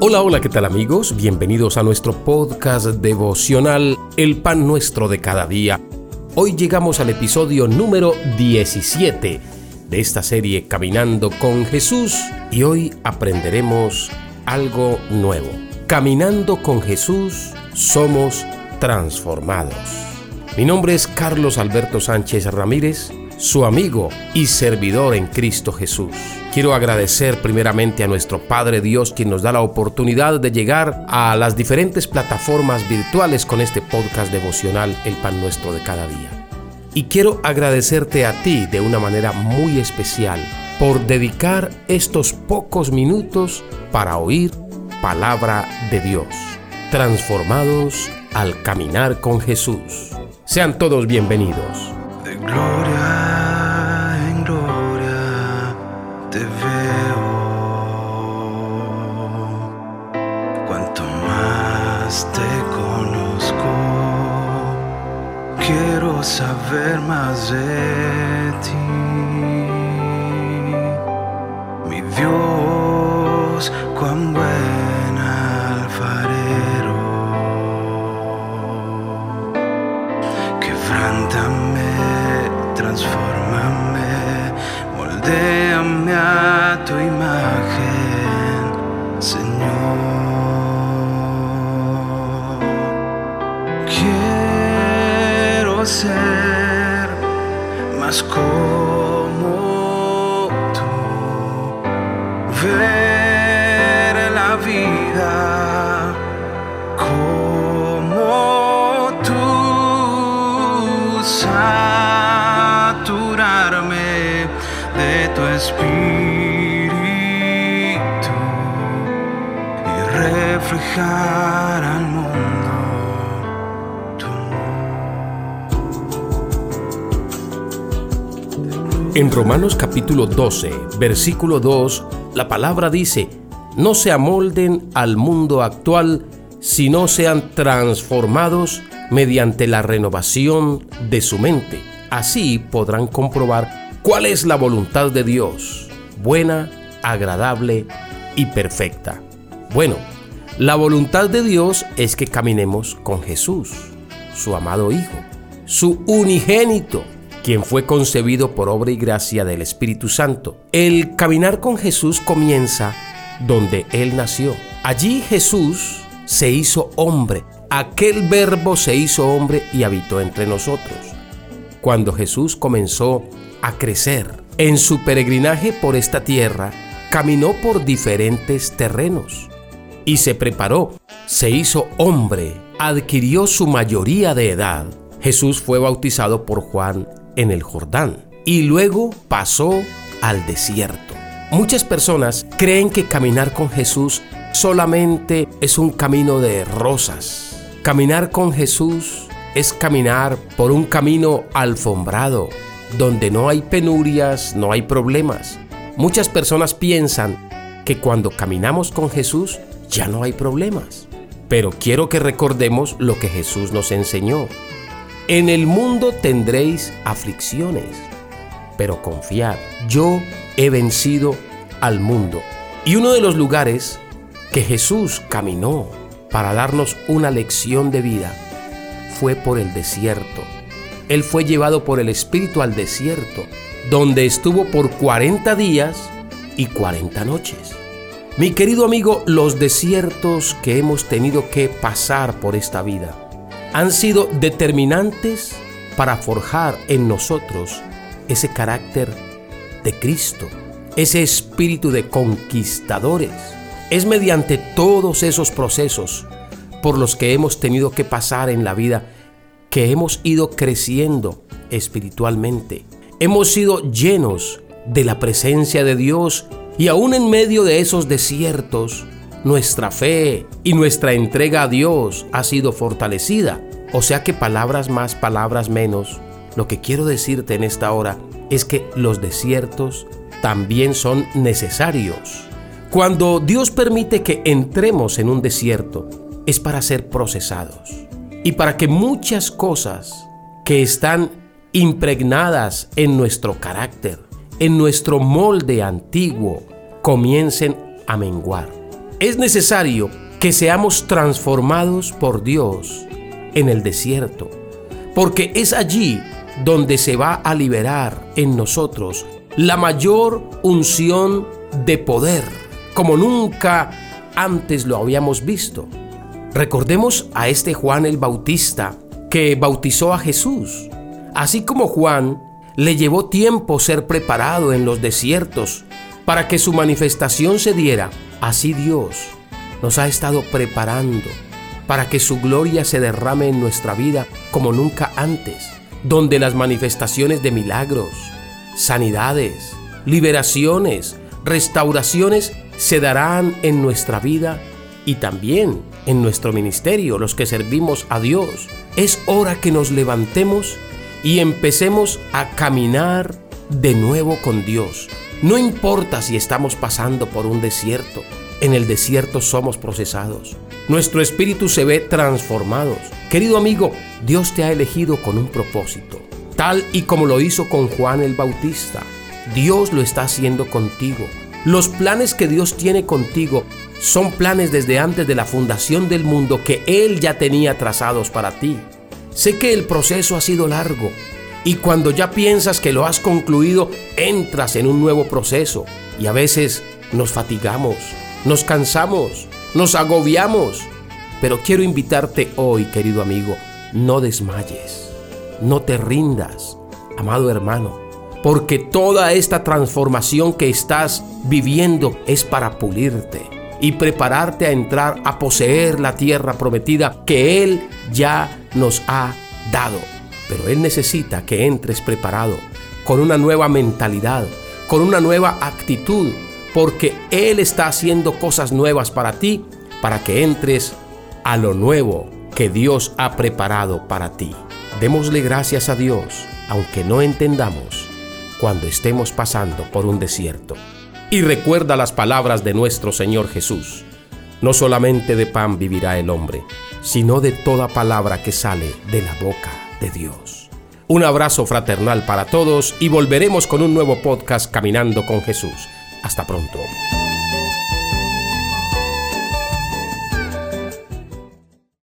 Hola, hola, ¿qué tal amigos? Bienvenidos a nuestro podcast devocional El pan nuestro de cada día. Hoy llegamos al episodio número 17 de esta serie Caminando con Jesús y hoy aprenderemos algo nuevo. Caminando con Jesús somos transformados. Mi nombre es Carlos Alberto Sánchez Ramírez su amigo y servidor en Cristo Jesús. Quiero agradecer primeramente a nuestro Padre Dios quien nos da la oportunidad de llegar a las diferentes plataformas virtuales con este podcast devocional El Pan Nuestro de cada día. Y quiero agradecerte a ti de una manera muy especial por dedicar estos pocos minutos para oír palabra de Dios, transformados al caminar con Jesús. Sean todos bienvenidos. Saber más de ti, mi Dios, cuán buen alfarero. Quebrántame, transformame, moldeame a tu imagen, ser más como tú, ver la vida como tú, saturarme de tu espíritu y reflejar En Romanos capítulo 12, versículo 2, la palabra dice, no se amolden al mundo actual, sino sean transformados mediante la renovación de su mente. Así podrán comprobar cuál es la voluntad de Dios, buena, agradable y perfecta. Bueno, la voluntad de Dios es que caminemos con Jesús, su amado Hijo, su unigénito quien fue concebido por obra y gracia del Espíritu Santo. El caminar con Jesús comienza donde Él nació. Allí Jesús se hizo hombre. Aquel verbo se hizo hombre y habitó entre nosotros. Cuando Jesús comenzó a crecer en su peregrinaje por esta tierra, caminó por diferentes terrenos y se preparó, se hizo hombre, adquirió su mayoría de edad. Jesús fue bautizado por Juan en el Jordán y luego pasó al desierto. Muchas personas creen que caminar con Jesús solamente es un camino de rosas. Caminar con Jesús es caminar por un camino alfombrado, donde no hay penurias, no hay problemas. Muchas personas piensan que cuando caminamos con Jesús ya no hay problemas. Pero quiero que recordemos lo que Jesús nos enseñó. En el mundo tendréis aflicciones, pero confiad, yo he vencido al mundo. Y uno de los lugares que Jesús caminó para darnos una lección de vida fue por el desierto. Él fue llevado por el Espíritu al desierto, donde estuvo por 40 días y 40 noches. Mi querido amigo, los desiertos que hemos tenido que pasar por esta vida han sido determinantes para forjar en nosotros ese carácter de Cristo, ese espíritu de conquistadores. Es mediante todos esos procesos por los que hemos tenido que pasar en la vida que hemos ido creciendo espiritualmente. Hemos sido llenos de la presencia de Dios y aún en medio de esos desiertos nuestra fe y nuestra entrega a Dios ha sido fortalecida. O sea que palabras más, palabras menos, lo que quiero decirte en esta hora es que los desiertos también son necesarios. Cuando Dios permite que entremos en un desierto, es para ser procesados y para que muchas cosas que están impregnadas en nuestro carácter, en nuestro molde antiguo, comiencen a menguar. Es necesario que seamos transformados por Dios en el desierto, porque es allí donde se va a liberar en nosotros la mayor unción de poder, como nunca antes lo habíamos visto. Recordemos a este Juan el Bautista que bautizó a Jesús. Así como Juan le llevó tiempo ser preparado en los desiertos para que su manifestación se diera, así Dios nos ha estado preparando para que su gloria se derrame en nuestra vida como nunca antes, donde las manifestaciones de milagros, sanidades, liberaciones, restauraciones se darán en nuestra vida y también en nuestro ministerio, los que servimos a Dios. Es hora que nos levantemos y empecemos a caminar de nuevo con Dios. No importa si estamos pasando por un desierto, en el desierto somos procesados. Nuestro espíritu se ve transformado. Querido amigo, Dios te ha elegido con un propósito, tal y como lo hizo con Juan el Bautista. Dios lo está haciendo contigo. Los planes que Dios tiene contigo son planes desde antes de la fundación del mundo que Él ya tenía trazados para ti. Sé que el proceso ha sido largo y cuando ya piensas que lo has concluido, entras en un nuevo proceso y a veces nos fatigamos, nos cansamos, nos agobiamos. Pero quiero invitarte hoy, querido amigo, no desmayes, no te rindas, amado hermano, porque toda esta transformación que estás viviendo es para pulirte y prepararte a entrar a poseer la tierra prometida que Él ya nos ha dado. Pero Él necesita que entres preparado, con una nueva mentalidad, con una nueva actitud, porque Él está haciendo cosas nuevas para ti, para que entres a lo nuevo que Dios ha preparado para ti. Démosle gracias a Dios, aunque no entendamos, cuando estemos pasando por un desierto. Y recuerda las palabras de nuestro Señor Jesús. No solamente de pan vivirá el hombre, sino de toda palabra que sale de la boca de Dios. Un abrazo fraternal para todos y volveremos con un nuevo podcast Caminando con Jesús. Hasta pronto.